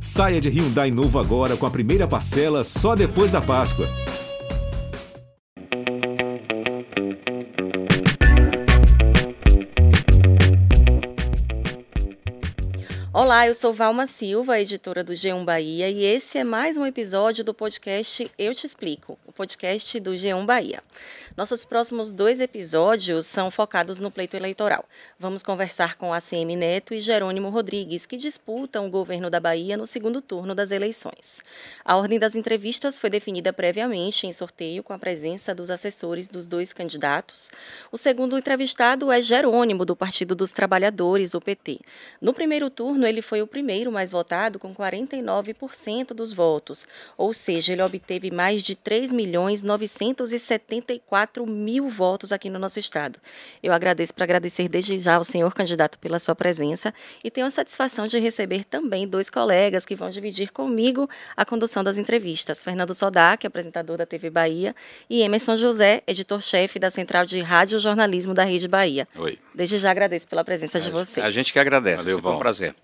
Saia de Hyundai novo agora com a primeira parcela só depois da Páscoa. Olá, eu sou Valma Silva, editora do G1 Bahia, e esse é mais um episódio do podcast Eu Te Explico, podcast do G1 Bahia. Nossos próximos dois episódios são focados no pleito eleitoral. Vamos conversar com ACM Neto e Jerônimo Rodrigues, que disputam o governo da Bahia no segundo turno das eleições. A ordem das entrevistas foi definida previamente em sorteio com a presença dos assessores dos dois candidatos. O segundo entrevistado é Jerônimo, do Partido dos Trabalhadores, o PT. No primeiro turno, ele foi o primeiro mais votado, com 49% dos votos, ou seja, ele obteve mais de 3 milhões 974 4 mil votos aqui no nosso estado. Eu agradeço para agradecer desde já ao senhor candidato pela sua presença e tenho a satisfação de receber também dois colegas que vão dividir comigo a condução das entrevistas. Fernando Sodac, apresentador da TV Bahia, e Emerson José, editor-chefe da Central de Rádio Jornalismo da Rede Bahia. Oi. Desde já agradeço pela presença a de vocês. A gente que agradece, Valeu, foi um prazer.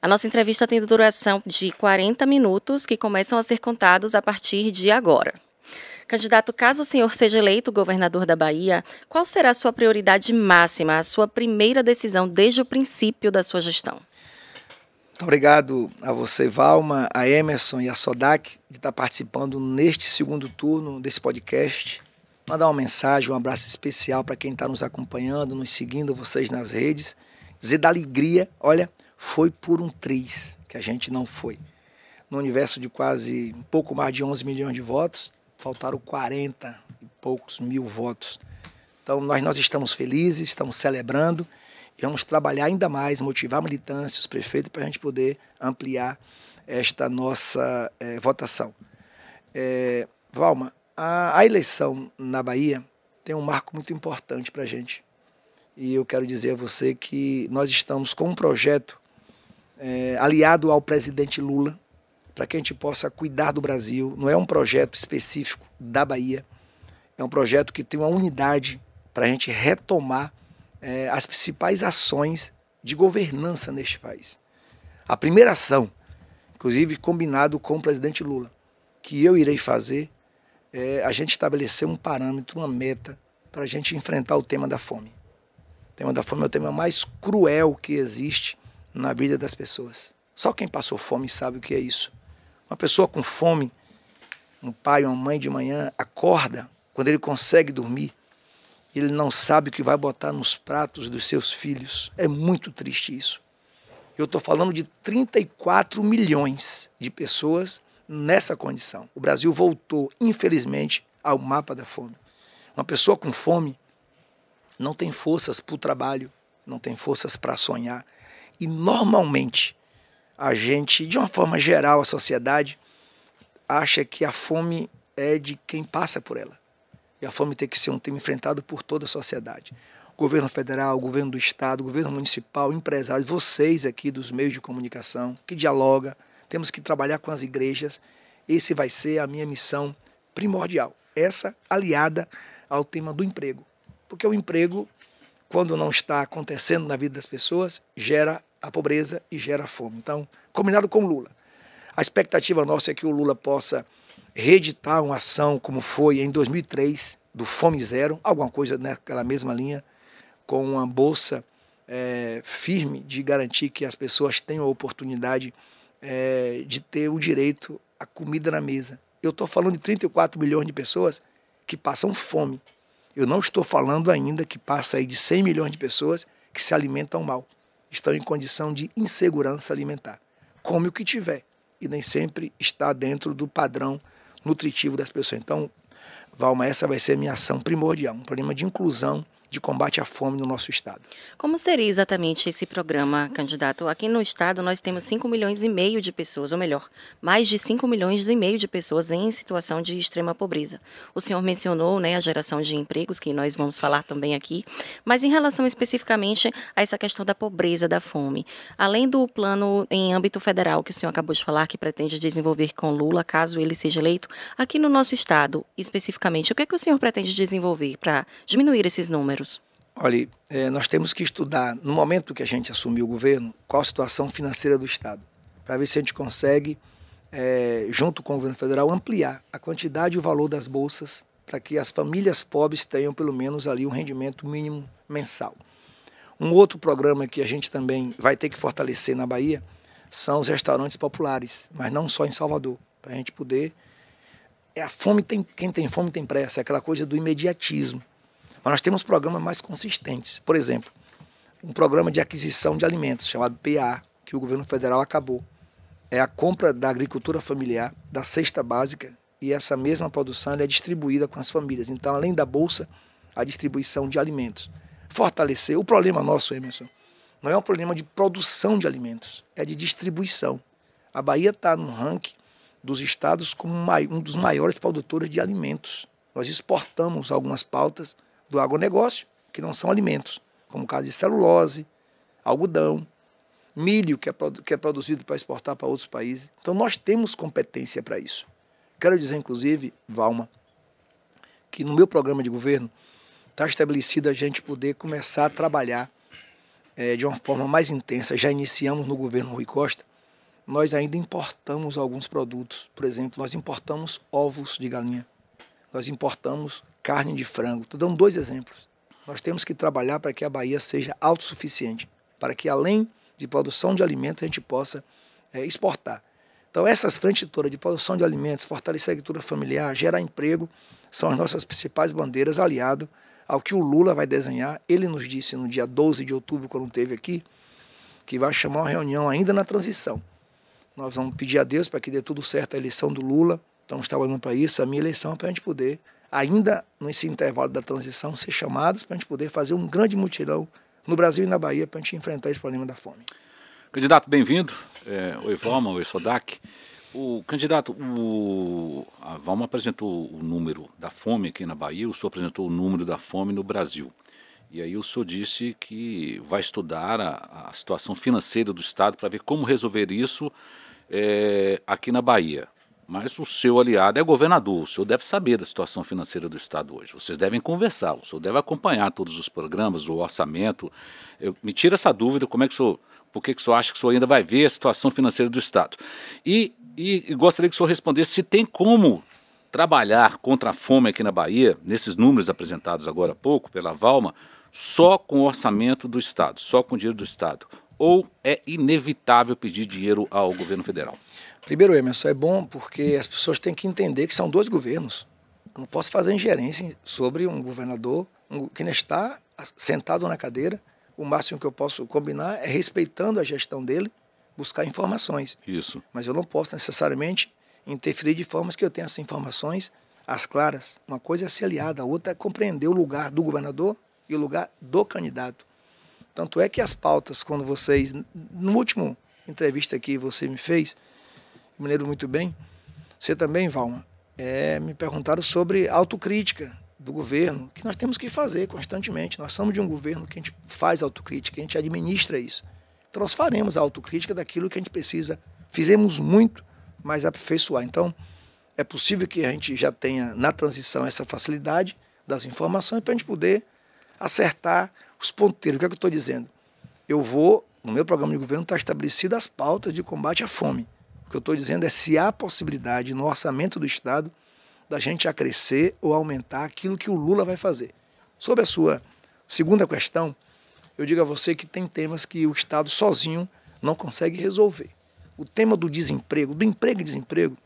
A nossa entrevista tem duração de 40 minutos, que começam a ser contados a partir de agora. Candidato, caso o senhor seja eleito governador da Bahia, qual será a sua prioridade máxima, a sua primeira decisão desde o princípio da sua gestão? Muito obrigado a você, Valma, a Emerson e a Sodac de estar participando neste segundo turno desse podcast. Mandar uma mensagem, um abraço especial para quem está nos acompanhando, nos seguindo, vocês nas redes. Dizer da alegria, olha, foi por um triz que a gente não foi. No universo de quase um pouco mais de 11 milhões de votos, faltaram 40 e poucos mil votos. Então, nós, nós estamos felizes, estamos celebrando e vamos trabalhar ainda mais, motivar a militância, os prefeitos, para a gente poder ampliar esta nossa é, votação. É, Valma, a, a, eleição na Bahia tem um marco muito importante para a gente. E eu quero dizer a você que nós estamos com um projeto é, aliado ao presidente Lula, para que a gente possa cuidar do Brasil. Não é um projeto específico da Bahia, é um projeto que tem uma unidade para a gente retomar é, as principais ações de governança neste país. A primeira ação, inclusive combinado com o presidente Lula, que eu irei fazer, é a gente estabelecer um parâmetro, uma meta para a gente enfrentar o tema da fome. O tema da fome é o tema mais cruel que existe na vida das pessoas. Só quem passou fome sabe o que é isso. Uma pessoa com fome, um pai ou uma mãe de manhã, acorda quando ele consegue dormir, ele não sabe o que vai botar nos pratos dos seus filhos. É muito triste isso. Eu estou falando de 34 milhões de pessoas nessa condição. O Brasil voltou, infelizmente, ao mapa da fome. Uma pessoa com fome não tem forças para o trabalho, não tem forças para sonhar. E normalmente a gente, de uma forma geral, a sociedade acha que a fome é de quem passa por ela. E a fome tem que ser um tema enfrentado por toda a sociedade. Governo federal, governo do estado, governo municipal, empresários, vocês aqui dos meios de comunicação, que dialoga, temos que trabalhar com as igrejas. Esse vai ser a minha missão primordial. Essa aliada ao tema do emprego. Porque o emprego, quando não está acontecendo na vida das pessoas, gera a pobreza e gera fome. Então, combinado com Lula. A expectativa nossa é que o Lula possa reeditar uma ação como foi em 2003, do Fome Zero, alguma coisa naquela mesma linha, com uma bolsa é, firme de garantir que as pessoas tenham a oportunidade é, de ter o direito à comida na mesa. Eu estou falando de 34 milhões de pessoas que passam fome. Eu não estou falando ainda que passa aí de 100 milhões de pessoas que se alimentam mal estão em condição de insegurança alimentar. Come o que tiver e nem sempre está dentro do padrão nutritivo das pessoas. Então, Valma, essa vai ser a minha ação primordial, um problema de inclusão de combate à fome no nosso estado. Como seria exatamente esse programa, candidato? Aqui no estado nós temos 5 milhões e meio de pessoas, ou melhor, mais de 5 milhões e meio de pessoas em situação de extrema pobreza. O senhor mencionou né, a geração de empregos, que nós vamos falar também aqui, mas em relação especificamente a essa questão da pobreza, da fome, além do plano em âmbito federal que o senhor acabou de falar, que pretende desenvolver com Lula, caso ele seja eleito, aqui no nosso estado, especificamente, o que, é que o senhor pretende desenvolver para diminuir esses números? Números? Olha, é, nós temos que estudar, no momento que a gente assumiu o governo, qual a situação financeira do Estado. para ver se a gente consegue, é, junto com o governo federal, ampliar a quantidade e o valor das bolsas para que as famílias pobres tenham pelo menos ali um rendimento mínimo mensal. Um outro programa que a gente também vai ter que fortalecer na Bahia são os restaurantes populares, mas não só em Salvador, para a gente poder. É a fome tem quem tem fome tem pressa, é aquela coisa do imediatismo. Mas nós temos programas mais consistentes. Por exemplo, um programa de aquisição de alimentos chamado PA, que o governo federal acabou. É a compra da agricultura familiar, da cesta básica, e essa mesma produção é distribuída com as famílias. Então, além da bolsa, a distribuição de alimentos. Fortalecer. O problema nosso, Emerson, não é um problema de produção de alimentos, é de distribuição. A Bahia está no ranking dos estados como um dos maiores produtores de alimentos. Nós exportamos algumas pautas do agronegócio, que não são alimentos, como o caso de celulose, algodão, milho, que é, que é produzido para exportar para outros países. Então nós temos competência para isso. Quero dizer, inclusive, Valma, que no meu programa de governo está estabelecido a gente poder começar a trabalhar é, de uma forma mais intensa. Já iniciamos no governo Rui Costa. Nós ainda importamos alguns produtos. Por exemplo, nós importamos ovos de galinha. Nós importamos carne de frango. Estou dando dois exemplos. Nós temos que trabalhar para que a Bahia seja autossuficiente, para que além de produção de alimentos a gente possa é, exportar. Então, essas frentes todas de produção de alimentos, fortalecer a agricultura familiar, gerar emprego, são as nossas principais bandeiras, aliado ao que o Lula vai desenhar. Ele nos disse no dia 12 de outubro, quando esteve aqui, que vai chamar uma reunião ainda na transição. Nós vamos pedir a Deus para que dê tudo certo a eleição do Lula. Estamos trabalhando para isso, a minha eleição, para a gente poder, ainda nesse intervalo da transição, ser chamados para a gente poder fazer um grande mutirão no Brasil e na Bahia para a gente enfrentar esse problema da fome. Candidato, bem-vindo. É, oi, Valma, oi, Sodak. O candidato, o, a Valma apresentou o número da fome aqui na Bahia, o senhor apresentou o número da fome no Brasil. E aí o senhor disse que vai estudar a, a situação financeira do Estado para ver como resolver isso é, aqui na Bahia. Mas o seu aliado é governador, o senhor deve saber da situação financeira do Estado hoje. Vocês devem conversar, o senhor deve acompanhar todos os programas, o orçamento. Eu, me tira essa dúvida, como é que o senhor, por que, que o senhor acha que o senhor ainda vai ver a situação financeira do Estado? E, e, e gostaria que o senhor respondesse se tem como trabalhar contra a fome aqui na Bahia, nesses números apresentados agora há pouco pela Valma, só com o orçamento do Estado, só com o dinheiro do Estado? Ou é inevitável pedir dinheiro ao governo federal? Primeiro, Emerson, é bom porque as pessoas têm que entender que são dois governos. Eu não posso fazer ingerência sobre um governador que não está sentado na cadeira. O máximo que eu posso combinar é respeitando a gestão dele, buscar informações. Isso. Mas eu não posso necessariamente interferir de formas que eu tenha essas informações às claras. Uma coisa é ser aliada, a outra é compreender o lugar do governador e o lugar do candidato. Tanto é que as pautas, quando vocês, no último entrevista que você me fez, me lembro muito bem. Você também, Valma, é, me perguntaram sobre autocrítica do governo, que nós temos que fazer constantemente. Nós somos de um governo que a gente faz autocrítica, a gente administra isso. Então nós faremos a autocrítica daquilo que a gente precisa. Fizemos muito, mas aperfeiçoar. Então, é possível que a gente já tenha na transição essa facilidade das informações para a gente poder acertar os ponteiros. O que é que eu estou dizendo? Eu vou, no meu programa de governo, está estabelecido as pautas de combate à fome. O que eu estou dizendo é se há possibilidade no orçamento do Estado da gente acrescer ou aumentar aquilo que o Lula vai fazer. Sobre a sua segunda questão, eu digo a você que tem temas que o Estado sozinho não consegue resolver. O tema do desemprego, do emprego e desemprego,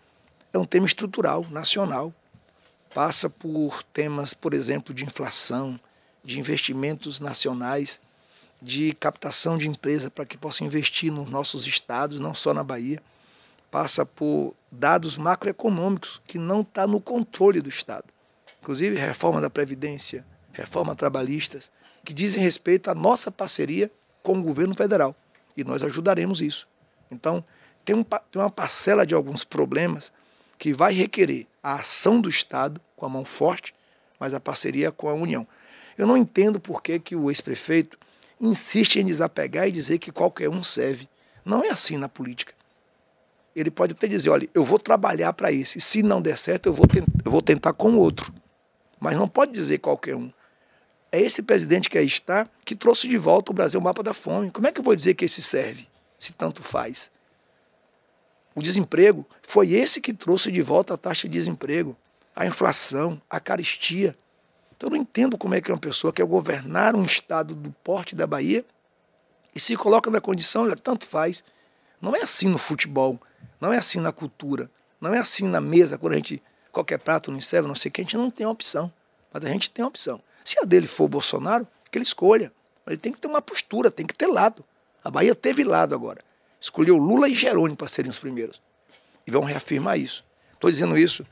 é um tema estrutural, nacional. Passa por temas, por exemplo, de inflação, de investimentos nacionais, de captação de empresa para que possa investir nos nossos estados, não só na Bahia passa por dados macroeconômicos que não está no controle do Estado. Inclusive reforma da Previdência, reforma trabalhistas, que dizem respeito à nossa parceria com o governo federal. E nós ajudaremos isso. Então, tem, um, tem uma parcela de alguns problemas que vai requerer a ação do Estado com a mão forte, mas a parceria com a União. Eu não entendo por que, que o ex-prefeito insiste em desapegar e dizer que qualquer um serve. Não é assim na política ele pode até dizer, olha, eu vou trabalhar para esse, se não der certo, eu vou, eu vou tentar com outro. Mas não pode dizer qualquer um. É esse presidente que aí está que trouxe de volta o Brasil o mapa da fome. Como é que eu vou dizer que esse serve, se tanto faz? O desemprego foi esse que trouxe de volta a taxa de desemprego, a inflação, a caristia. Então eu não entendo como é que uma pessoa quer governar um estado do porte da Bahia e se coloca na condição, olha, tanto faz. Não é assim no futebol, não é assim na cultura, não é assim na mesa, quando a gente, qualquer prato não serve, não sei o que, a gente não tem opção. Mas a gente tem opção. Se a dele for Bolsonaro, que ele escolha. Ele tem que ter uma postura, tem que ter lado. A Bahia teve lado agora. Escolheu Lula e Jerônimo para serem os primeiros. E vão reafirmar isso. Estou dizendo isso,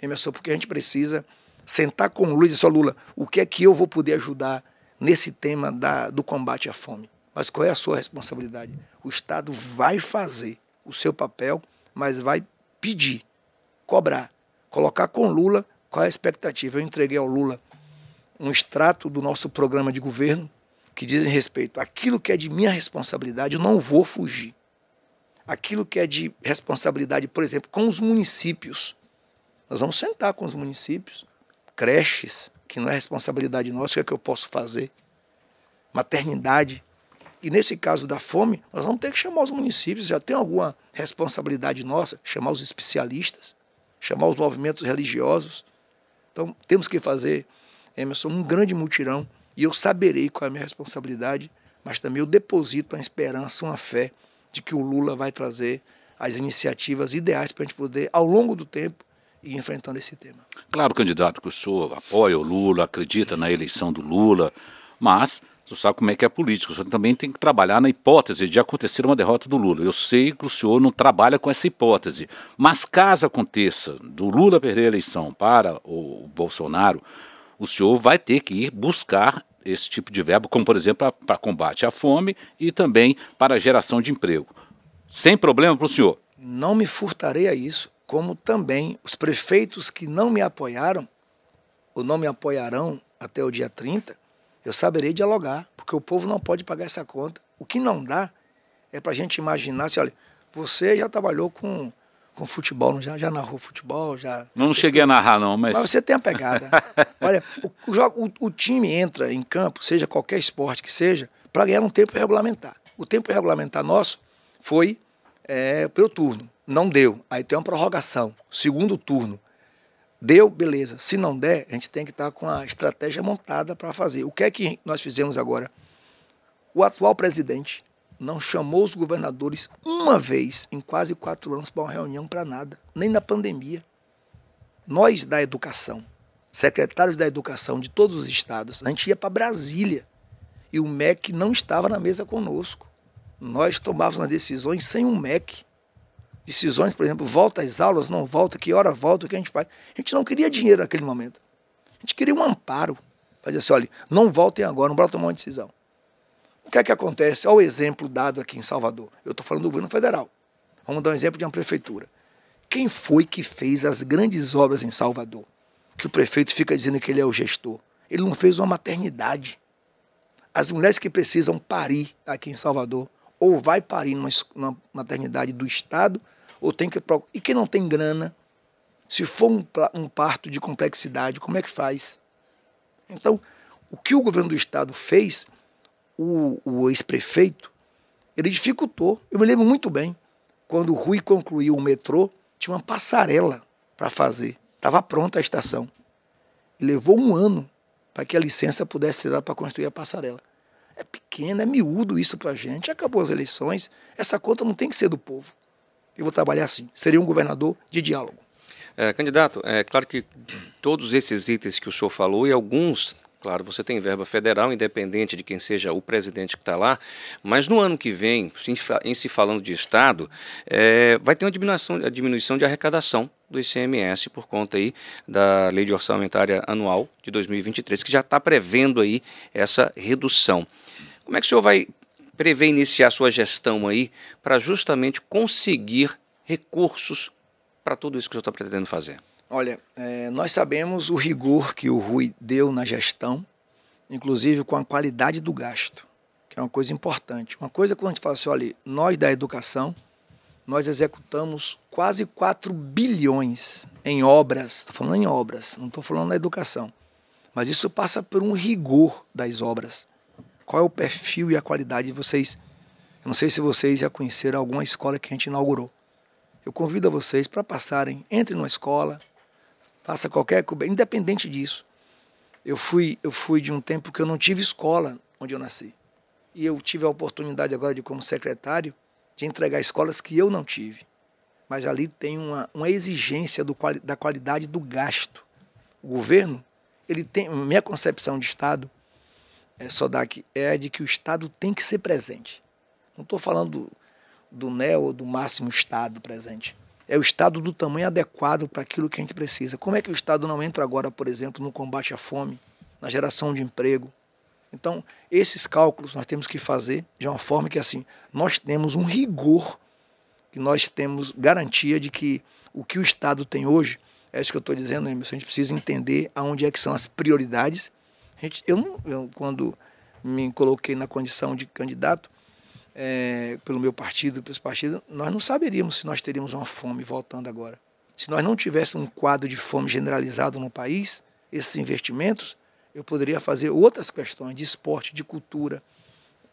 Emerson, porque a gente precisa sentar com o Lula e dizer, Lula, o que é que eu vou poder ajudar nesse tema da, do combate à fome? Mas qual é a sua responsabilidade? O Estado vai fazer o seu papel, mas vai pedir, cobrar, colocar com Lula qual é a expectativa. Eu entreguei ao Lula um extrato do nosso programa de governo que dizem respeito àquilo que é de minha responsabilidade, eu não vou fugir. Aquilo que é de responsabilidade, por exemplo, com os municípios. Nós vamos sentar com os municípios, creches, que não é responsabilidade nossa, o que é que eu posso fazer? Maternidade. E nesse caso da fome, nós vamos ter que chamar os municípios, já tem alguma responsabilidade nossa, chamar os especialistas, chamar os movimentos religiosos. Então, temos que fazer, Emerson, um grande mutirão e eu saberei qual é a minha responsabilidade, mas também eu deposito a esperança, uma fé de que o Lula vai trazer as iniciativas ideais para a gente poder, ao longo do tempo, ir enfrentando esse tema. Claro, candidato, que o senhor apoia o Lula, acredita na eleição do Lula, mas você sabe como é que é político, o senhor também tem que trabalhar na hipótese de acontecer uma derrota do Lula. Eu sei que o senhor não trabalha com essa hipótese, mas caso aconteça do Lula perder a eleição para o Bolsonaro, o senhor vai ter que ir buscar esse tipo de verbo, como por exemplo para combate à fome e também para a geração de emprego. Sem problema para o senhor. Não me furtarei a isso, como também os prefeitos que não me apoiaram, ou não me apoiarão até o dia 30, eu saberei dialogar, porque o povo não pode pagar essa conta. O que não dá é para a gente imaginar se, olha, você já trabalhou com com futebol, já, já narrou futebol, já. Não cheguei a narrar, não, mas. Mas você tem a pegada. Olha, o, o, o, o, time entra em campo, seja qualquer esporte que seja, para ganhar um tempo regulamentar. O tempo regulamentar nosso foi é, pelo turno. Não deu. Aí tem uma prorrogação. Segundo turno. Deu, beleza. Se não der, a gente tem que estar com a estratégia montada para fazer. O que é que nós fizemos agora? O atual presidente não chamou os governadores uma vez em quase quatro anos para uma reunião para nada, nem na pandemia. Nós da educação, secretários da educação de todos os estados, a gente ia para Brasília e o MEC não estava na mesa conosco. Nós tomávamos decisões sem um MEC. Decisões, por exemplo, volta às aulas, não volta, que hora volta, o que a gente faz. A gente não queria dinheiro naquele momento. A gente queria um amparo. Dizer assim, olha, não voltem agora, não bora tomar uma decisão. O que é que acontece? Olha o exemplo dado aqui em Salvador. Eu estou falando do governo federal. Vamos dar um exemplo de uma prefeitura. Quem foi que fez as grandes obras em Salvador? Que o prefeito fica dizendo que ele é o gestor. Ele não fez uma maternidade. As mulheres que precisam parir aqui em Salvador, ou vai parir numa, numa maternidade do Estado, ou tem que. E quem não tem grana, se for um, um parto de complexidade, como é que faz? Então, o que o governo do Estado fez o, o ex-prefeito, ele dificultou. Eu me lembro muito bem, quando o Rui concluiu o metrô, tinha uma passarela para fazer. Estava pronta a estação. E levou um ano para que a licença pudesse ser dada para construir a passarela. É pequeno, é miúdo isso para a gente. Acabou as eleições, essa conta não tem que ser do povo. Eu vou trabalhar assim. Seria um governador de diálogo. É, candidato, é claro que todos esses itens que o senhor falou e alguns Claro, você tem verba federal, independente de quem seja o presidente que está lá, mas no ano que vem, em se falando de Estado, é, vai ter uma diminuição, a diminuição de arrecadação do ICMS por conta aí da Lei de Orçamentária Anual de 2023, que já está prevendo aí essa redução. Como é que o senhor vai prever iniciar sua gestão aí para justamente conseguir recursos para tudo isso que o senhor está pretendendo fazer? Olha, é, nós sabemos o rigor que o Rui deu na gestão, inclusive com a qualidade do gasto, que é uma coisa importante. Uma coisa quando a gente fala assim, olha, nós da educação, nós executamos quase 4 bilhões em obras, estou falando em obras, não estou falando na educação, mas isso passa por um rigor das obras. Qual é o perfil e a qualidade de vocês? Eu não sei se vocês já conheceram alguma escola que a gente inaugurou. Eu convido a vocês para passarem, entre numa escola, faça qualquer coisa, independente disso. Eu fui, eu fui de um tempo que eu não tive escola onde eu nasci. E eu tive a oportunidade agora de, como secretário, de entregar escolas que eu não tive. Mas ali tem uma, uma exigência do, da qualidade do gasto. O governo, ele tem, minha concepção de Estado, é, Sodak, é de que o Estado tem que ser presente. Não estou falando do, NEO ou do máximo Estado presente. É o Estado do tamanho adequado para aquilo que a gente precisa. Como é que o Estado não entra agora, por exemplo, no combate à fome, na geração de emprego? Então, esses cálculos nós temos que fazer de uma forma que, assim, nós temos um rigor, que nós temos garantia de que o que o Estado tem hoje, é isso que eu estou dizendo, Emerson, a gente precisa entender aonde é que são as prioridades. Gente, eu, não, eu, quando me coloquei na condição de candidato, é, pelo meu partido, pelos partidos, nós não saberíamos se nós teríamos uma fome voltando agora. Se nós não tivéssemos um quadro de fome generalizado no país, esses investimentos, eu poderia fazer outras questões de esporte, de cultura.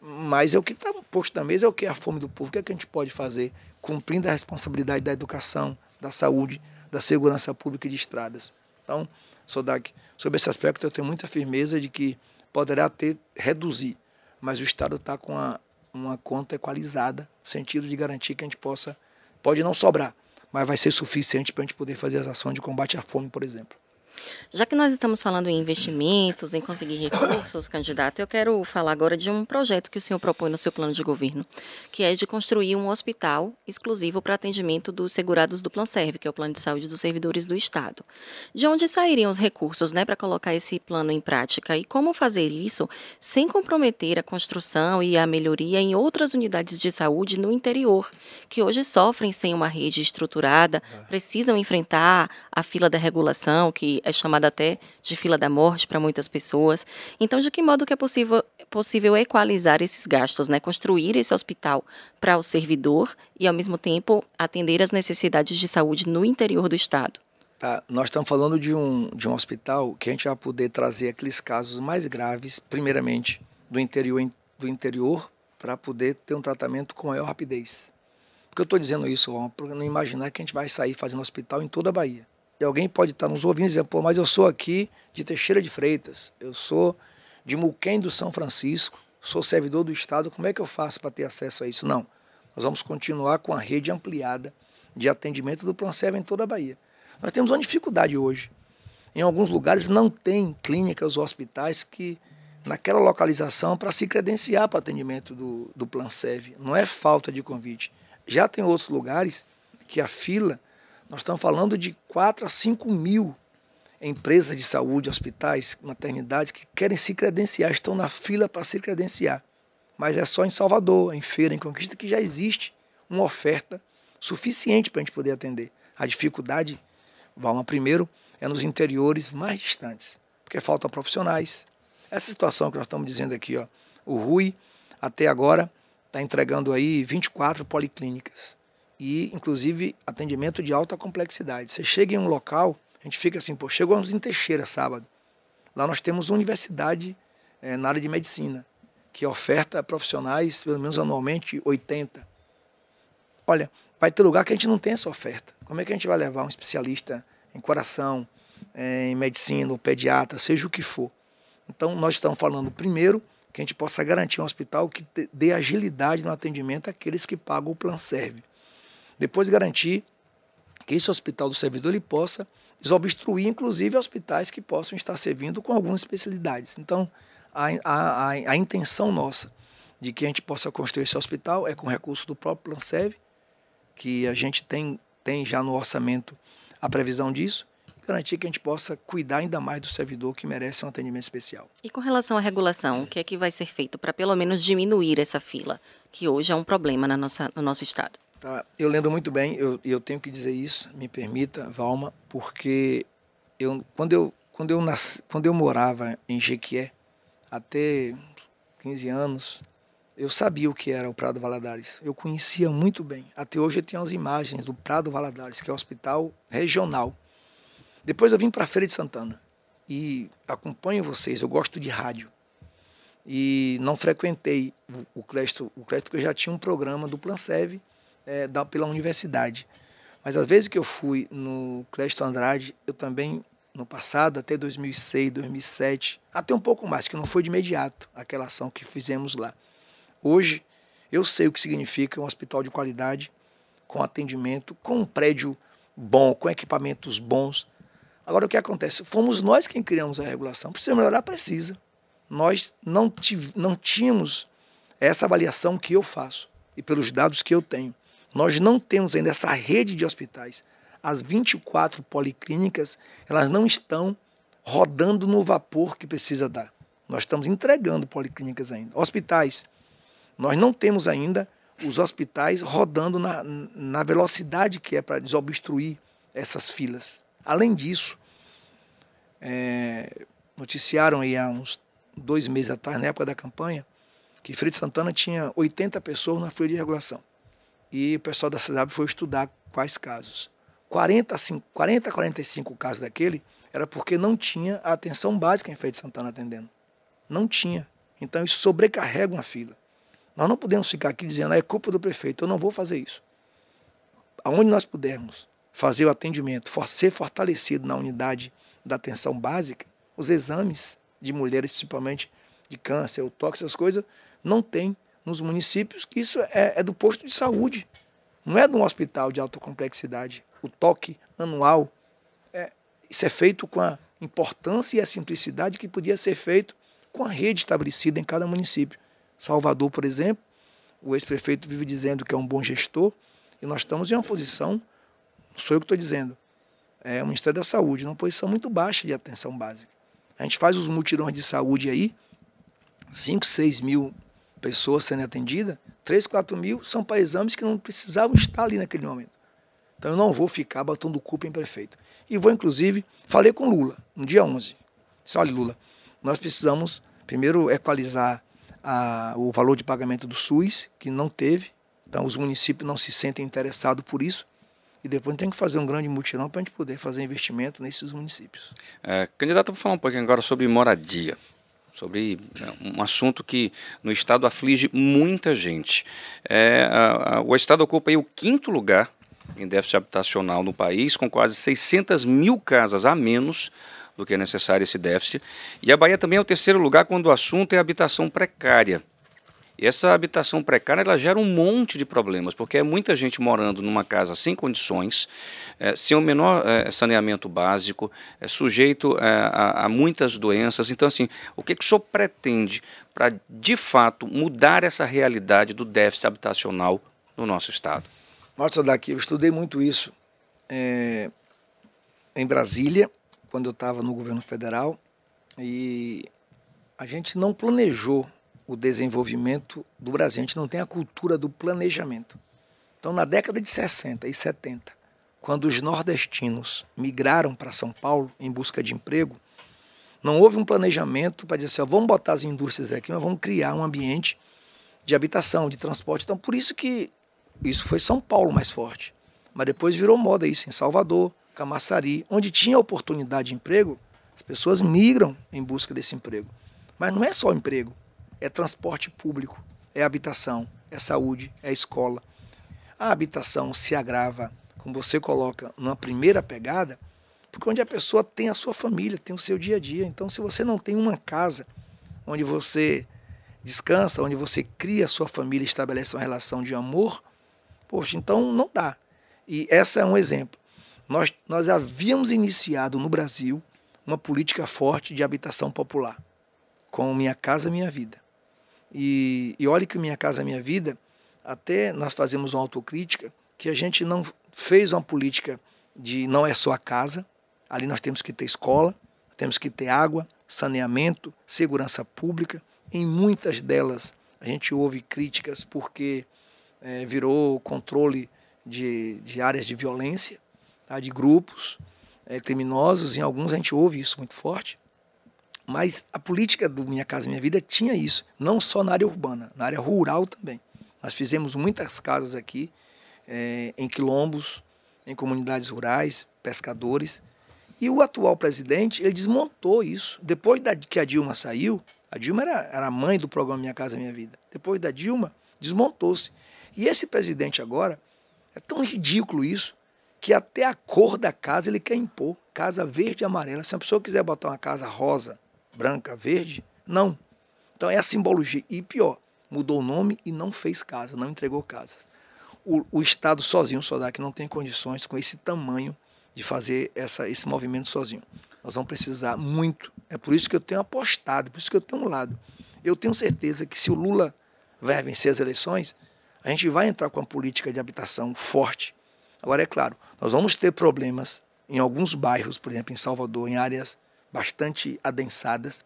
Mas é o que está posto na mesa é o que é a fome do povo. O que, é que a gente pode fazer cumprindo a responsabilidade da educação, da saúde, da segurança pública e de estradas. Então, Sodak, sobre esse aspecto eu tenho muita firmeza de que poderá ter reduzir, mas o Estado está com a, uma conta equalizada, no sentido de garantir que a gente possa, pode não sobrar, mas vai ser suficiente para a gente poder fazer as ações de combate à fome, por exemplo. Já que nós estamos falando em investimentos, em conseguir recursos, candidato, eu quero falar agora de um projeto que o senhor propõe no seu plano de governo, que é de construir um hospital exclusivo para atendimento dos segurados do Planserve, que é o plano de saúde dos servidores do Estado. De onde sairiam os recursos né, para colocar esse plano em prática e como fazer isso sem comprometer a construção e a melhoria em outras unidades de saúde no interior, que hoje sofrem sem uma rede estruturada, precisam enfrentar a fila da regulação, que é chamada até de fila da morte para muitas pessoas. Então, de que modo que é possível, possível equalizar esses gastos, né? Construir esse hospital para o servidor e, ao mesmo tempo, atender às necessidades de saúde no interior do Estado. Tá, nós estamos falando de um, de um hospital que a gente vai poder trazer aqueles casos mais graves, primeiramente, do interior, do interior para poder ter um tratamento com maior rapidez. Por que eu estou dizendo isso? Para não imaginar que a gente vai sair fazendo hospital em toda a Bahia. E alguém pode estar nos ouvindo e dizer, pô, mas eu sou aqui de Teixeira de Freitas, eu sou de Muquém do São Francisco, sou servidor do Estado, como é que eu faço para ter acesso a isso? Não. Nós vamos continuar com a rede ampliada de atendimento do Planserva em toda a Bahia. Nós temos uma dificuldade hoje. Em alguns lugares não tem clínicas ou hospitais que naquela localização para se credenciar para atendimento do, do Planserve. Não é falta de convite. Já tem outros lugares que a fila nós estamos falando de 4 a 5 mil empresas de saúde, hospitais, maternidades que querem se credenciar, estão na fila para se credenciar. Mas é só em Salvador, em Feira, em Conquista, que já existe uma oferta suficiente para a gente poder atender. A dificuldade, Valma, primeiro, é nos interiores mais distantes, porque faltam profissionais. Essa situação que nós estamos dizendo aqui, ó, o RUI, até agora, está entregando aí 24 policlínicas e, inclusive, atendimento de alta complexidade. Você chega em um local, a gente fica assim, pô, chegamos em Teixeira sábado. Lá nós temos uma universidade é, na área de medicina, que oferta profissionais, pelo menos anualmente, 80. Olha, vai ter lugar que a gente não tem essa oferta. Como é que a gente vai levar um especialista em coração, é, em medicina, ou pediatra, seja o que for? Então, nós estamos falando, primeiro, que a gente possa garantir um hospital que dê agilidade no atendimento àqueles que pagam o plan serve. Depois garantir que esse hospital do servidor ele possa desobstruir, inclusive, hospitais que possam estar servindo com algumas especialidades. Então, a, a, a, a intenção nossa de que a gente possa construir esse hospital é com recurso do próprio Plansev, que a gente tem, tem já no orçamento a previsão disso, garantir que a gente possa cuidar ainda mais do servidor que merece um atendimento especial. E com relação à regulação, o que é que vai ser feito para pelo menos diminuir essa fila, que hoje é um problema na nossa, no nosso estado? Tá? Eu lembro muito bem, eu, eu tenho que dizer isso, me permita, Valma, porque eu, quando, eu, quando, eu nasci, quando eu morava em Jequié, até 15 anos, eu sabia o que era o Prado Valadares. Eu conhecia muito bem. Até hoje eu tenho as imagens do Prado Valadares, que é o hospital regional. Depois eu vim para a Feira de Santana e acompanho vocês, eu gosto de rádio. E não frequentei o crédito, o porque eu já tinha um programa do Plansev é, da, pela universidade. Mas às vezes que eu fui no Crédito Andrade, eu também, no passado, até 2006, 2007, até um pouco mais, que não foi de imediato aquela ação que fizemos lá. Hoje, eu sei o que significa um hospital de qualidade, com atendimento, com um prédio bom, com equipamentos bons. Agora, o que acontece? Fomos nós quem criamos a regulação. Precisa melhorar? Precisa. Nós não, não tínhamos essa avaliação que eu faço e pelos dados que eu tenho. Nós não temos ainda essa rede de hospitais. As 24 policlínicas, elas não estão rodando no vapor que precisa dar. Nós estamos entregando policlínicas ainda. Hospitais, nós não temos ainda os hospitais rodando na, na velocidade que é para desobstruir essas filas. Além disso, é, noticiaram aí há uns dois meses atrás, na época da campanha, que Freire Santana tinha 80 pessoas na fila de regulação. E o pessoal da cidade foi estudar quais casos. 40, 40 45 casos daquele era porque não tinha a atenção básica em Feira de Santana atendendo. Não tinha. Então isso sobrecarrega uma fila. Nós não podemos ficar aqui dizendo, ah, é culpa do prefeito, eu não vou fazer isso. Aonde nós pudermos fazer o atendimento, ser fortalecido na unidade da atenção básica, os exames de mulheres, principalmente de câncer, o toque, essas coisas, não tem nos municípios, que isso é, é do posto de saúde, não é de um hospital de alta complexidade. O toque anual, é, isso é feito com a importância e a simplicidade que podia ser feito com a rede estabelecida em cada município. Salvador, por exemplo, o ex-prefeito vive dizendo que é um bom gestor, e nós estamos em uma posição, não sou eu que estou dizendo, é o Ministério da Saúde, numa posição muito baixa de atenção básica. A gente faz os mutirões de saúde aí, 5, 6 mil pessoas sendo atendidas, 3, 4 mil são para exames que não precisavam estar ali naquele momento. Então eu não vou ficar batendo culpa em prefeito. E vou, inclusive, falei com Lula, no dia 11. Disse, olha, Lula, nós precisamos primeiro equalizar a, o valor de pagamento do SUS, que não teve. Então os municípios não se sentem interessados por isso. E depois tem que fazer um grande mutirão para a gente poder fazer investimento nesses municípios. É, candidato, vou falar um pouquinho agora sobre moradia sobre né, um assunto que no estado aflige muita gente. É, a, a, o estado ocupa o quinto lugar em déficit habitacional no país, com quase 600 mil casas a menos do que é necessário esse déficit. E a Bahia também é o terceiro lugar quando o assunto é habitação precária. E essa habitação precária ela gera um monte de problemas, porque é muita gente morando numa casa sem condições, é, sem o menor é, saneamento básico, é, sujeito é, a, a, muitas doenças. Então, assim, o que, que o senhor pretende para, de fato, mudar essa realidade do déficit habitacional no nosso Estado? Nossa, daqui, eu estudei muito isso é, em Brasília, quando eu estava no governo federal, e a gente não planejou o desenvolvimento do Brasil. A gente não tem a cultura do planejamento. Então, na década de 60 e 70, quando os nordestinos migraram para São Paulo em busca de emprego, não houve um planejamento para dizer assim, ó, vamos botar as indústrias aqui, mas vamos criar um ambiente de habitação, de transporte. Então, por isso que isso foi São Paulo mais forte. Mas depois virou moda isso em Salvador, Camaçari, onde tinha oportunidade de emprego, as pessoas migram em busca desse emprego. Mas não é só emprego é transporte público, é habitação, é saúde, é escola. A habitação se agrava, como você coloca, numa primeira pegada, porque onde a pessoa tem a sua família, tem o seu dia a dia. Então, se você não tem uma casa onde você descansa, onde você cria a sua família, estabelece uma relação de amor, poxa, então não dá. E essa é um exemplo. Nós, nós havíamos iniciado no Brasil uma política forte de habitação popular, com Minha Casa Minha Vida. E, e olhe que Minha Casa Minha Vida, até nós fazemos uma autocrítica, que a gente não fez uma política de não é só a casa, ali nós temos que ter escola, temos que ter água, saneamento, segurança pública. Em muitas delas a gente ouve críticas porque é, virou controle de, de áreas de violência, tá, de grupos é, criminosos, em alguns a gente ouve isso muito forte. Mas a política do Minha Casa Minha Vida tinha isso, não só na área urbana, na área rural também. Nós fizemos muitas casas aqui, é, em quilombos, em comunidades rurais, pescadores. E o atual presidente, ele desmontou isso. Depois da, que a Dilma saiu, a Dilma era, era a mãe do programa Minha Casa Minha Vida. Depois da Dilma, desmontou-se. E esse presidente agora, é tão ridículo isso, que até a cor da casa ele quer impor. Casa verde e amarela. Se a pessoa quiser botar uma casa rosa, branca, verde, não. Então é a simbologia. E pior, mudou o nome e não fez casa, não entregou casas. O, o Estado sozinho, o SODAC, não tem condições com esse tamanho de fazer essa, esse movimento sozinho. Nós vamos precisar muito. É por isso que eu tenho apostado, por isso que eu tenho um lado. Eu tenho certeza que se o Lula vai vencer as eleições, a gente vai entrar com uma política de habitação forte. Agora, é claro, nós vamos ter problemas em alguns bairros, por exemplo, em Salvador, em áreas bastante adensadas,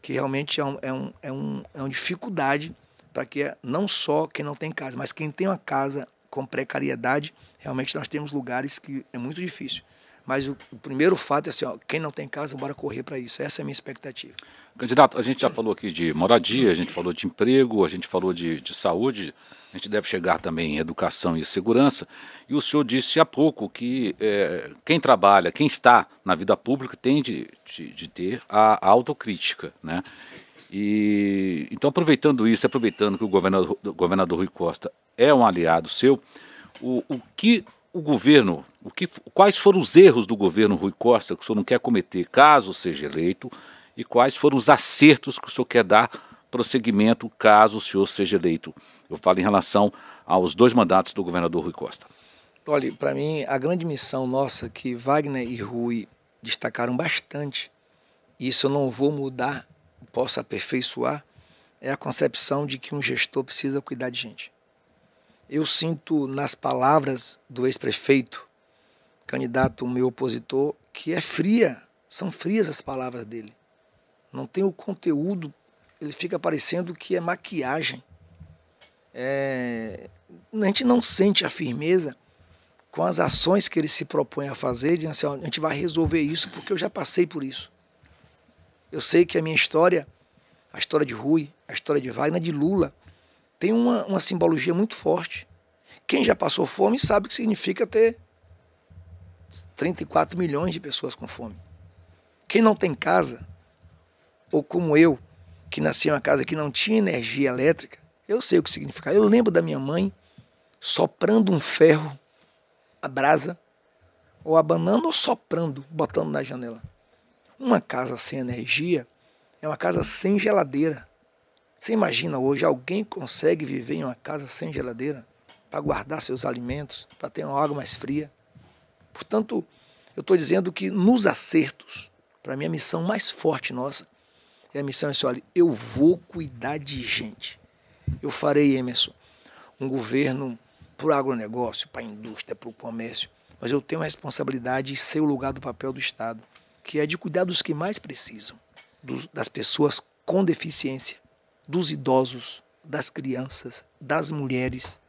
que realmente é, um, é, um, é, um, é uma dificuldade para que não só quem não tem casa, mas quem tem uma casa com precariedade, realmente nós temos lugares que é muito difícil. Mas o, o primeiro fato é assim, ó, quem não tem casa, bora correr para isso. Essa é a minha expectativa. Candidato, a gente já falou aqui de moradia, a gente falou de emprego, a gente falou de, de saúde, a gente deve chegar também em educação e segurança. E o senhor disse há pouco que é, quem trabalha, quem está na vida pública tem de, de, de ter a, autocrítica. Né? E, então, aproveitando isso, aproveitando que o governador, o governador Rui Costa é um aliado seu, o, o que o governo, o que, quais foram os erros do governo Rui Costa que o senhor não quer cometer caso seja eleito e quais foram os acertos que o senhor quer dar prosseguimento caso o senhor seja eleito? Eu falo em relação aos dois mandatos do governador Rui Costa. Olha, para mim, a grande missão nossa que Wagner e Rui destacaram bastante, e isso eu não vou mudar, posso aperfeiçoar, é a concepção de que um gestor precisa cuidar de gente. Eu sinto nas palavras do ex-prefeito, candidato meu opositor, que é fria, são frias as palavras dele. Não tem o conteúdo, ele fica parecendo que é maquiagem. É, a gente não sente a firmeza com as ações que ele se propõe a fazer, dizendo assim, a gente vai resolver isso porque eu já passei por isso. Eu sei que a minha história, a história de Rui, a história de Wagner, de Lula, tem uma, uma simbologia muito forte. Quem já passou fome sabe o que significa ter 34 milhões de pessoas com fome. Quem não tem casa, ou como eu, que nasci em uma casa que não tinha energia elétrica, eu sei o que significa. Eu lembro da minha mãe soprando um ferro, a brasa, ou abanando ou soprando, botando na janela. Uma casa sem energia é uma casa sem geladeira. Você imagina hoje alguém consegue viver em uma casa sem geladeira para guardar seus alimentos, para ter uma água mais fria? Portanto, eu estou dizendo que nos acertos, para mim a missão mais forte nossa é a missão é assim, olha, eu vou cuidar de gente. Eu farei, Emerson, um governo para o agronegócio, para a indústria, para o comércio, mas eu tenho a responsabilidade de ser o lugar do papel do Estado, que é de cuidar dos que mais precisam, dos, das pessoas com deficiência, dos idosos, das crianças, das mulheres,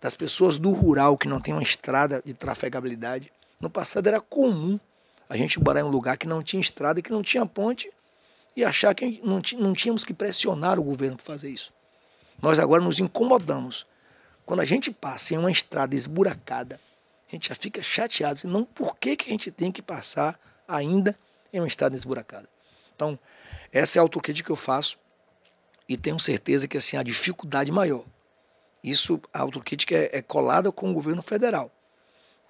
das pessoas do rural que não tem uma estrada de trafegabilidade. No passado era comum a gente morar em um lugar que não tinha estrada que não tinha ponte e achar que não, não tínhamos que pressionar o governo para fazer isso. Nós agora nos incomodamos. Quando a gente passa em uma estrada esburacada, a gente já fica chateado. Assim, não, por que, que a gente tem que passar ainda em uma estrada esburacada? Então, essa é a autocrítica que eu faço e tenho certeza que assim a dificuldade maior. Isso, a autocrítica é, é colada com o governo federal.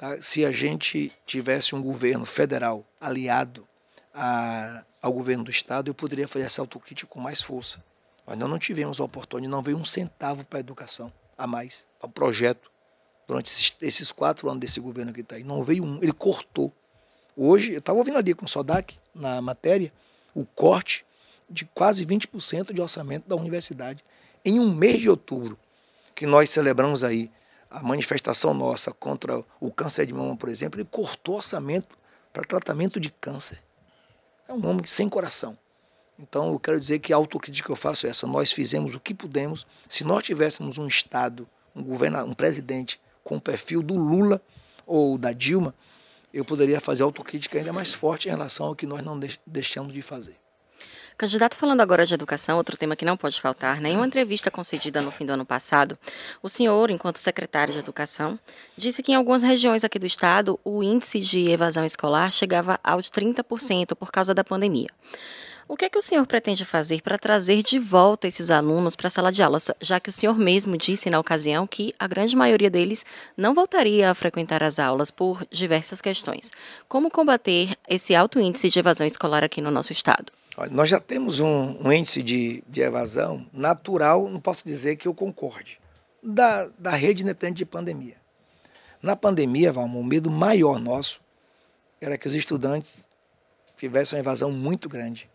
Tá? Se a gente tivesse um governo federal aliado a, ao governo do estado, eu poderia fazer essa autocrítica com mais força. Mas nós não tivemos a oportunidade, não veio um centavo para a educação a mais, para o projeto, durante esses, esses, quatro anos desse governo que está aí. Não veio um, ele cortou. Hoje, eu estava ouvindo ali com o Sodac, na matéria, o corte de quase 20% de orçamento da universidade. Em um mês de outubro, que nós celebramos aí a manifestação nossa contra o câncer de mama, por exemplo, ele cortou orçamento para tratamento de câncer. É um homem sem coração. Então, eu quero dizer que a autocrítica que eu faço é essa. Nós fizemos o que pudemos. Se nós tivéssemos um Estado, um, governador, um presidente com o perfil do Lula ou da Dilma, eu poderia fazer autocrítica ainda mais forte em relação ao que nós não deixamos de fazer. Candidato, falando agora de educação, outro tema que não pode faltar, né? em uma entrevista concedida no fim do ano passado, o senhor, enquanto secretário de Educação, disse que em algumas regiões aqui do estado o índice de evasão escolar chegava aos 30% por causa da pandemia. O que é que o senhor pretende fazer para trazer de volta esses alunos para a sala de aula, já que o senhor mesmo disse na ocasião que a grande maioria deles não voltaria a frequentar as aulas por diversas questões? Como combater esse alto índice de evasão escolar aqui no nosso estado? Olha, nós já temos um, um índice de, de, evasão natural, não posso dizer que eu concorde, da, da rede independente de pandemia. Na pandemia, Valma, o medo maior nosso era que os estudantes tivessem uma evasão muito grande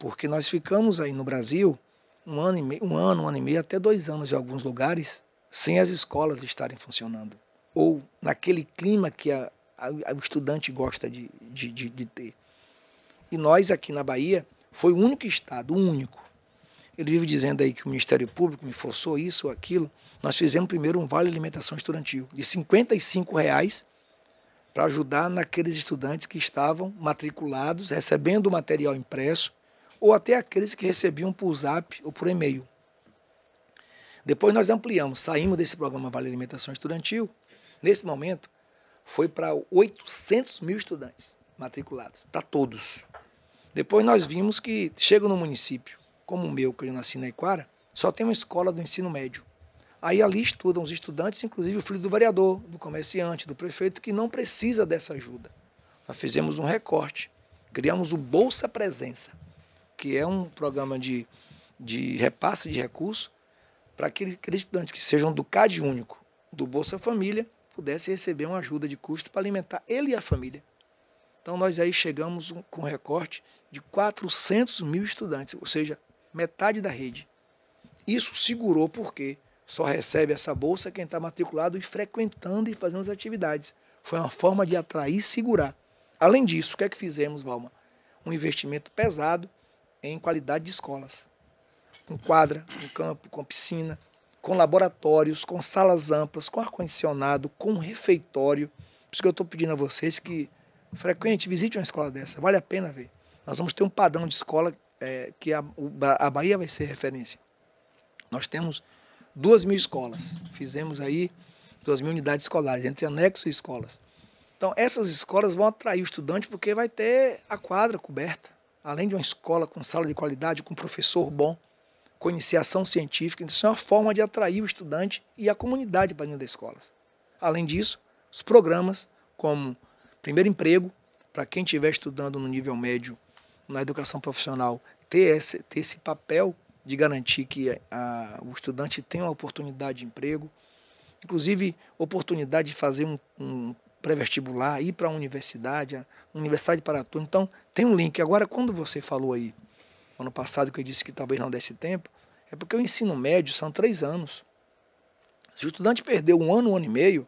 porque nós ficamos aí no Brasil um ano, e meio, um ano, um ano e meio, até dois anos em alguns lugares, sem as escolas estarem funcionando. Ou naquele clima que a, a, o estudante gosta de, de, de, de ter. E nós aqui na Bahia, foi o único estado, o único. Ele vive dizendo aí que o Ministério Público me forçou isso ou aquilo. Nós fizemos primeiro um vale alimentação estudantil de R$ reais para ajudar naqueles estudantes que estavam matriculados, recebendo o material impresso, ou até aqueles que recebiam por zap ou por e-mail. Depois nós ampliamos, saímos desse programa Vale Alimentação Estudantil. Nesse momento, foi para 800 mil estudantes matriculados, para todos. Depois nós vimos que chega no município, como o meu, que eu nasci na Iquara, só tem uma escola do ensino médio. Aí ali estudam os estudantes, inclusive o filho do vereador, do comerciante, do prefeito, que não precisa dessa ajuda. Nós fizemos um recorte, criamos o Bolsa Presença que é um programa de, de repasse de recursos para aqueles estudantes que sejam do CAD único, do Bolsa Família, pudessem receber uma ajuda de custo para alimentar ele e a família. Então nós aí chegamos com um recorte de 400 mil estudantes, ou seja, metade da rede. Isso segurou porque só recebe essa bolsa quem está matriculado e frequentando e fazendo as atividades. Foi uma forma de atrair e segurar. Além disso, o que é que fizemos, Valma? Um investimento pesado em qualidade de escolas. Com quadra, com campo, com piscina, com laboratórios, com salas amplas, com ar-condicionado, com refeitório. Por isso que eu estou pedindo a vocês que frequente, visite uma escola dessa, vale a pena ver. Nós vamos ter um padrão de escola é, que a, a Bahia vai ser referência. Nós temos duas mil escolas, fizemos aí duas mil unidades escolares, entre anexos e escolas. Então, essas escolas vão atrair o estudante porque vai ter a quadra coberta, além de uma escola com sala de qualidade, com professor bom, com iniciação científica, isso é uma forma de atrair o estudante e a comunidade para dentro das escolas. Além disso, os programas como primeiro emprego, para quem estiver estudando no nível médio na educação profissional, ter esse, ter esse papel de garantir que a, o estudante tenha uma oportunidade de emprego, inclusive oportunidade de fazer um, um pré-vestibular, ir para a universidade, a Universidade para tu. Então, tem um link. Agora, quando você falou aí, ano passado, que eu disse que talvez não desse tempo, é porque o ensino médio são três anos. Se o estudante perdeu um ano, um ano e meio,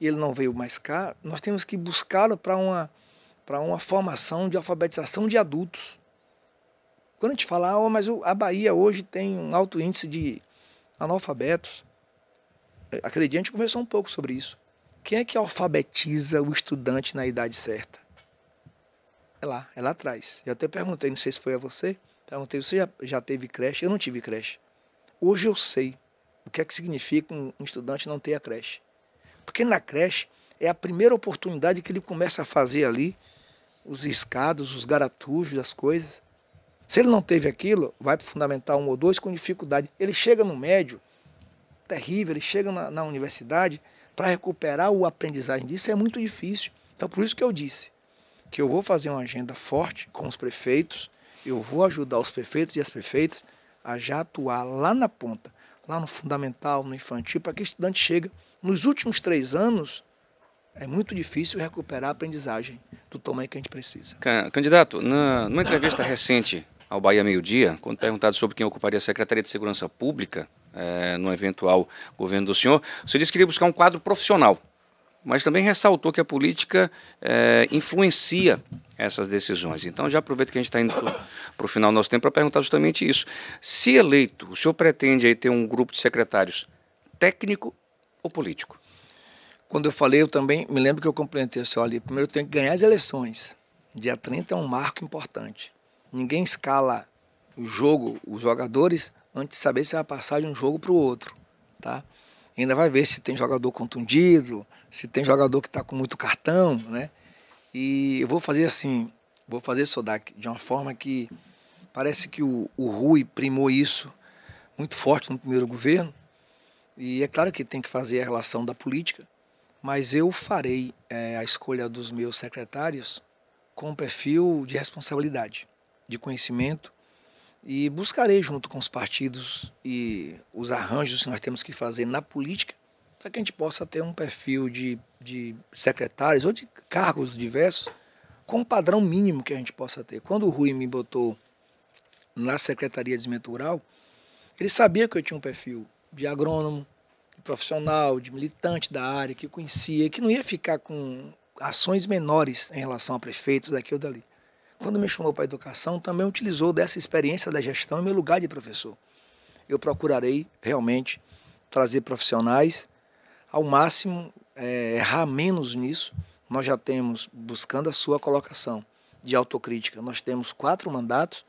e ele não veio mais cá, nós temos que buscá-lo para uma, para uma formação de alfabetização de adultos. Quando a gente fala, oh, mas a Bahia hoje tem um alto índice de analfabetos, acredite, a gente conversou um pouco sobre isso. Quem é que alfabetiza o estudante na idade certa? É lá, é lá atrás. Eu até perguntei, não sei se foi a você, perguntei, você já, já teve creche? Eu não tive creche. Hoje eu sei o que é que significa um, um estudante não ter a creche. Porque na creche é a primeira oportunidade que ele começa a fazer ali os escados, os garatujos, as coisas. Se ele não teve aquilo, vai para o fundamental um ou dois com dificuldade. Ele chega no médio, terrível, ele chega na, na universidade, para recuperar o aprendizagem disso é muito difícil. Então, por isso que eu disse que eu vou fazer uma agenda forte com os prefeitos, eu vou ajudar os prefeitos e as prefeitas a já atuar lá na ponta, lá no fundamental, no infantil, para que o estudante chegue. Nos últimos três anos, é muito difícil recuperar a aprendizagem do tamanho que a gente precisa. Candidato, na, numa entrevista recente ao Bahia Meio Dia, quando perguntado sobre quem ocuparia a Secretaria de Segurança Pública, é, no eventual governo do senhor, você disse que queria buscar um quadro profissional, mas também ressaltou que a política é, influencia essas decisões. Então, já aproveito que a gente está indo para o final do nosso tempo para perguntar justamente isso. Se eleito, o senhor pretende aí ter um grupo de secretários técnico ou político? Quando eu falei, eu também me lembro que eu complementei assim, olha, primeiro eu tenho que ganhar as eleições. Dia 30 é um marco importante. Ninguém escala o jogo, os jogadores, antes de saber se vai passar de um jogo para o outro. Tá? Ainda vai ver se tem jogador contundido, se tem jogador que está com muito cartão, né? E eu vou fazer assim, vou fazer Sodak de uma forma que Parece que o, o Rui primou isso muito forte no primeiro governo. E é claro que tem que fazer a relação da política, mas eu farei é, a escolha dos meus secretários com um perfil de responsabilidade, de conhecimento e buscarei junto com os partidos e os arranjos que nós temos que fazer na política para que a gente possa ter um perfil de, de secretários ou de cargos diversos com um padrão mínimo que a gente possa ter. Quando o Rui me botou na Secretaria de Desenvolvimento Rural, ele sabia que eu tinha um perfil de agrônomo, de profissional, de militante da área, que conhecia, que não ia ficar com ações menores em relação a prefeitos daqui ou dali. Quando me chamou para a educação, também utilizou dessa experiência da gestão em meu lugar de professor. Eu procurarei realmente trazer profissionais ao máximo, é, errar menos nisso. Nós já temos, buscando a sua colocação de autocrítica, nós temos quatro mandatos.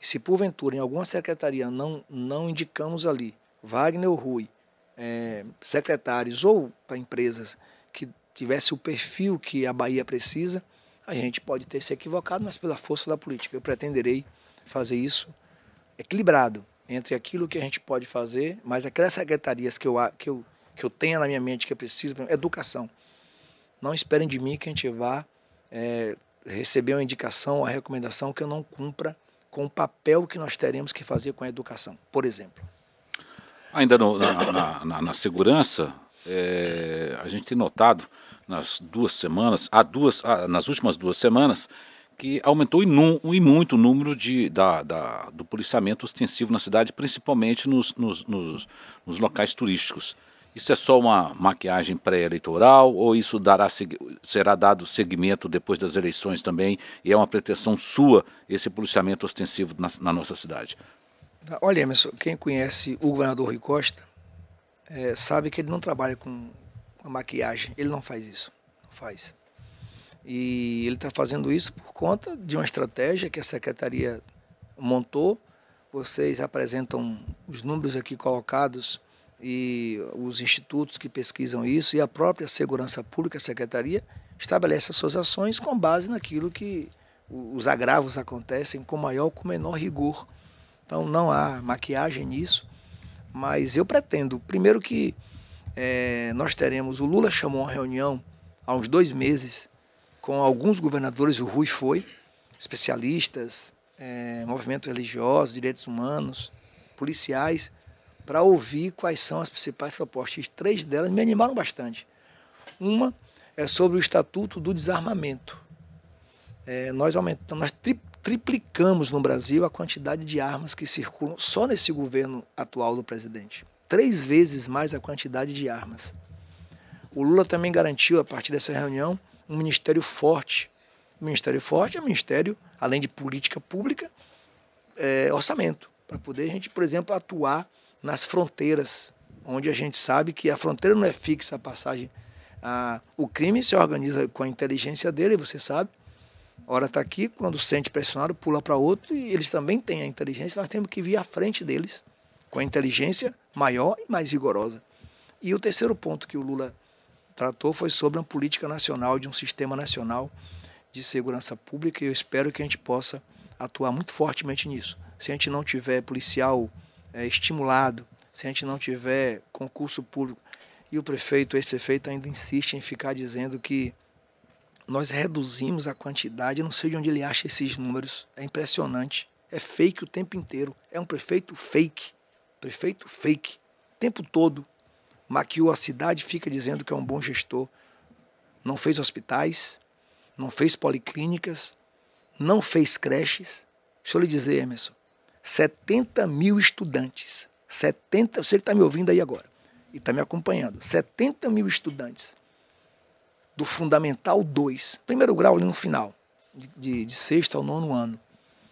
E se porventura em alguma secretaria não, não indicamos ali Wagner ou Rui, é, secretários ou para empresas que tivesse o perfil que a Bahia precisa, a gente pode ter se equivocado, mas pela força da política. Eu pretenderei fazer isso equilibrado entre aquilo que a gente pode fazer, mas aquelas secretarias que eu, que eu que eu tenha na minha mente que é preciso, educação. Não esperem de mim que a gente vá é, receber uma indicação, uma recomendação que eu não cumpra com o papel que nós teremos que fazer com a educação, por exemplo. Ainda no, na, na, na, na, segurança, é, a gente tem notado nas duas semanas, há duas, nas últimas duas semanas, que aumentou e muito o número de, da, da, do policiamento ostensivo na cidade, principalmente nos, nos, nos, nos locais turísticos. Isso é só uma maquiagem pré-eleitoral ou isso dará, será dado seguimento depois das eleições também e é uma pretensão sua esse policiamento ostensivo na, na nossa cidade? Olha, Emerson, quem conhece o governador Rui Costa é, sabe que ele não trabalha com a maquiagem, ele não faz isso, não faz. E ele está fazendo isso por conta de uma estratégia que a secretaria montou. Vocês apresentam os números aqui colocados e os institutos que pesquisam isso e a própria Segurança Pública, a Secretaria, estabelece as suas ações com base naquilo que os agravos acontecem com maior ou com menor rigor. Então não há maquiagem nisso, mas eu pretendo, primeiro que é, nós teremos, o Lula chamou uma reunião há uns dois meses com alguns governadores, o Rui foi, especialistas, é, movimento religioso, direitos humanos, policiais, para ouvir quais são as principais propostas. E três delas me animaram bastante. Uma é sobre o Estatuto do Desarmamento. É, nós aumentamos, nós tri, triplicamos no Brasil a quantidade de armas que circulam só nesse governo atual do presidente. Três vezes mais a quantidade de armas. O Lula também garantiu, a partir dessa reunião, um ministério forte. O ministério forte é um ministério, além de política pública, é, orçamento, para poder a gente, por exemplo, atuar nas fronteiras, onde a gente sabe que a fronteira não é fixa a passagem. A, o crime se organiza com a inteligência dele, você sabe. Hora está aqui, quando sente pressionado, pula para outro e eles também têm a inteligência. Nós temos que vir à frente deles com a inteligência maior e mais rigorosa. E o terceiro ponto que o Lula tratou foi sobre uma política nacional, de um sistema nacional de segurança pública, e eu espero que a gente possa atuar muito fortemente nisso. Se a gente não tiver policial é, estimulado, se a gente não tiver concurso público. E o prefeito, esse prefeito ainda insiste em ficar dizendo que nós reduzimos a quantidade, eu não sei de onde ele acha esses números, é impressionante. É fake o tempo inteiro. É um prefeito fake. Prefeito fake. O tempo todo. Maquiou a cidade, fica dizendo que é um bom gestor. Não fez hospitais, não fez policlínicas, não fez creches. Deixa eu lhe dizer, Emerson, 70 mil estudantes. 70, você que está me ouvindo aí agora e está me acompanhando. 70 mil estudantes do Fundamental 2, primeiro grau ali no final, de, de, de sexto ao nono ano.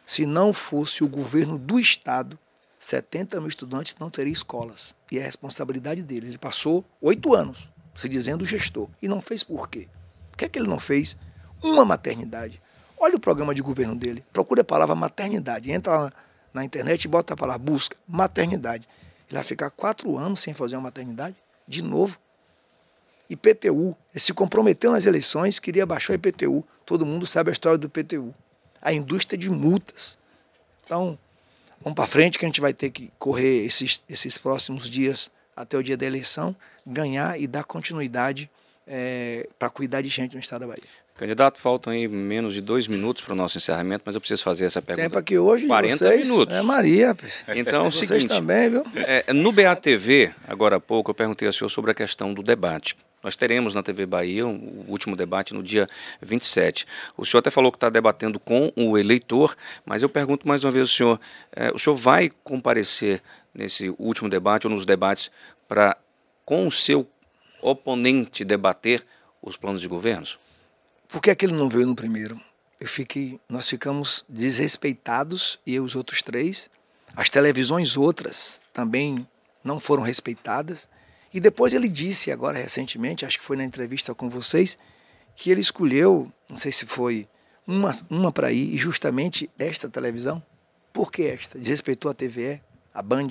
Se não fosse o governo do Estado, 70 mil estudantes não teriam escolas. E é responsabilidade dele. Ele passou oito anos se dizendo gestor e não fez por quê? Por que, é que ele não fez uma maternidade? Olha o programa de governo dele. Procure a palavra maternidade. Entra lá na internet e bota a palavra busca maternidade. Ele vai ficar quatro anos sem fazer uma maternidade, de novo. IPTU, ele se comprometeu nas eleições, queria baixar o IPTU. Todo mundo sabe a história do IPTU. A indústria de multas. Então, vamos para frente que a gente vai ter que correr esses, esses próximos dias até o dia da eleição, ganhar e dar continuidade é, para cuidar de gente no estado da Bahia. Candidato, faltam aí menos de dois minutos para o nosso encerramento, mas eu preciso fazer essa pergunta. Tempo aqui hoje, 40 vocês, minutos. É Maria. Então, é o vocês seguinte, também, viu? É, no BATV, agora há pouco, eu perguntei ao senhor sobre a questão do debate. Nós teremos na TV Bahia o último debate no dia 27. O senhor até falou que está debatendo com o eleitor, mas eu pergunto mais uma vez ao senhor: é, o senhor vai comparecer nesse último debate ou nos debates para, com o seu oponente, debater os planos de governos? Por que aquele não veio no primeiro? Eu fiquei, nós ficamos desrespeitados, e os outros três. As televisões outras também não foram respeitadas. E depois ele disse, agora recentemente, acho que foi na entrevista com vocês, que ele escolheu, não sei se foi uma, uma para ir, e justamente esta televisão. Por que esta? Desrespeitou a TVE, a Band,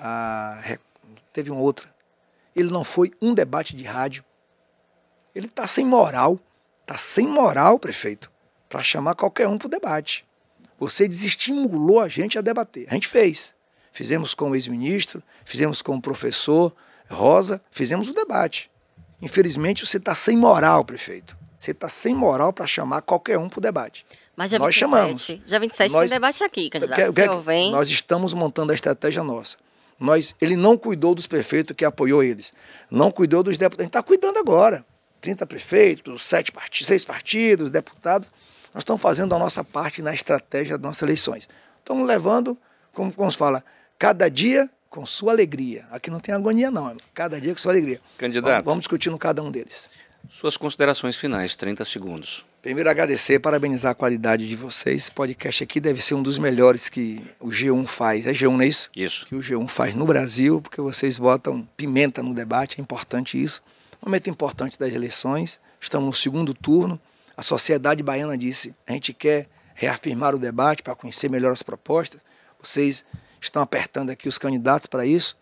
a, teve uma outra. Ele não foi um debate de rádio. Ele está sem moral Está sem moral, prefeito, para chamar qualquer um para o debate. Você desestimulou a gente a debater. A gente fez. Fizemos com o ex-ministro, fizemos com o professor Rosa, fizemos o debate. Infelizmente, você está sem moral, prefeito. Você está sem moral para chamar qualquer um para o debate. Mas já nós 27, chamamos. Já 27 nós, tem debate aqui, candidato. Vem... Nós estamos montando a estratégia nossa. Nós, ele não cuidou dos prefeitos que apoiou eles. Não cuidou dos deputados. A gente está cuidando agora. 30 prefeitos, sete partidos, seis partidos, deputados. Nós estamos fazendo a nossa parte na estratégia das nossas eleições. Estamos levando, como, como se fala, cada dia com sua alegria. Aqui não tem agonia, não. Cada dia com sua alegria. Candidato. Vamos, vamos discutir no cada um deles. Suas considerações finais, 30 segundos. Primeiro, agradecer, parabenizar a qualidade de vocês. Esse podcast aqui deve ser um dos melhores que o G1 faz. É G1, não é isso? Isso. Que o G1 faz no Brasil, porque vocês botam pimenta no debate, é importante isso. Momento importante das eleições, estamos no segundo turno. A sociedade baiana disse: a gente quer reafirmar o debate para conhecer melhor as propostas. Vocês estão apertando aqui os candidatos para isso.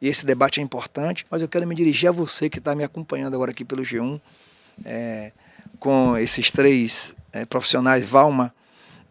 E esse debate é importante, mas eu quero me dirigir a você que está me acompanhando agora aqui pelo G1, é, com esses três é, profissionais, Valma,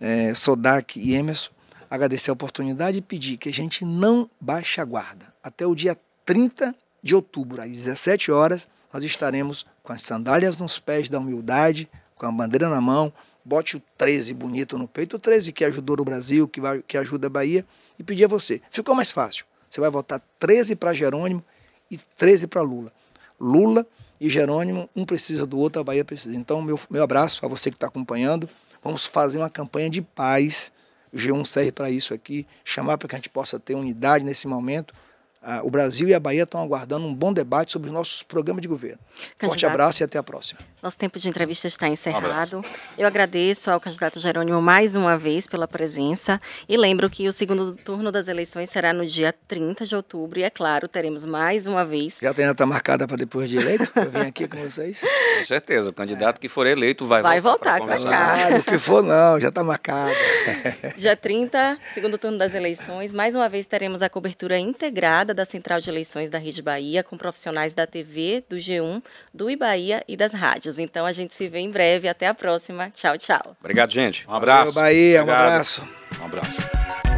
é, Sodak e Emerson, agradecer a oportunidade e pedir que a gente não baixe a guarda. Até o dia 30 de outubro, às 17 horas, nós estaremos com as sandálias nos pés da humildade, com a bandeira na mão, bote o 13 bonito no peito, o 13 que ajudou o Brasil, que, vai, que ajuda a Bahia, e pedir a você. Ficou mais fácil. Você vai votar 13 para Jerônimo e 13 para Lula. Lula e Jerônimo, um precisa do outro, a Bahia precisa. Então, meu, meu abraço a você que está acompanhando. Vamos fazer uma campanha de paz. O G1 serve para isso aqui, chamar para que a gente possa ter unidade nesse momento ah, o Brasil e a Bahia estão aguardando um bom debate sobre os nossos programas de governo. Candidato, Forte abraço e até a próxima. Nosso tempo de entrevista está encerrado. Um Eu agradeço ao candidato Jerônimo mais uma vez pela presença e lembro que o segundo turno das eleições será no dia 30 de outubro e, é claro, teremos mais uma vez. Já tem data marcada para depois de eleito? Eu vim aqui com vocês. Com certeza. O candidato é. que for eleito vai, vai voltar. Vai voltar cá. Ah, o que for não, já está marcado. Dia 30, segundo turno das eleições, mais uma vez teremos a cobertura integrada da Central de Eleições da Rede Bahia, com profissionais da TV, do G1, do Ibaía e das rádios. Então a gente se vê em breve. Até a próxima. Tchau, tchau. Obrigado, gente. Um abraço. Valeu, Bahia. Obrigado. Um abraço. Um abraço.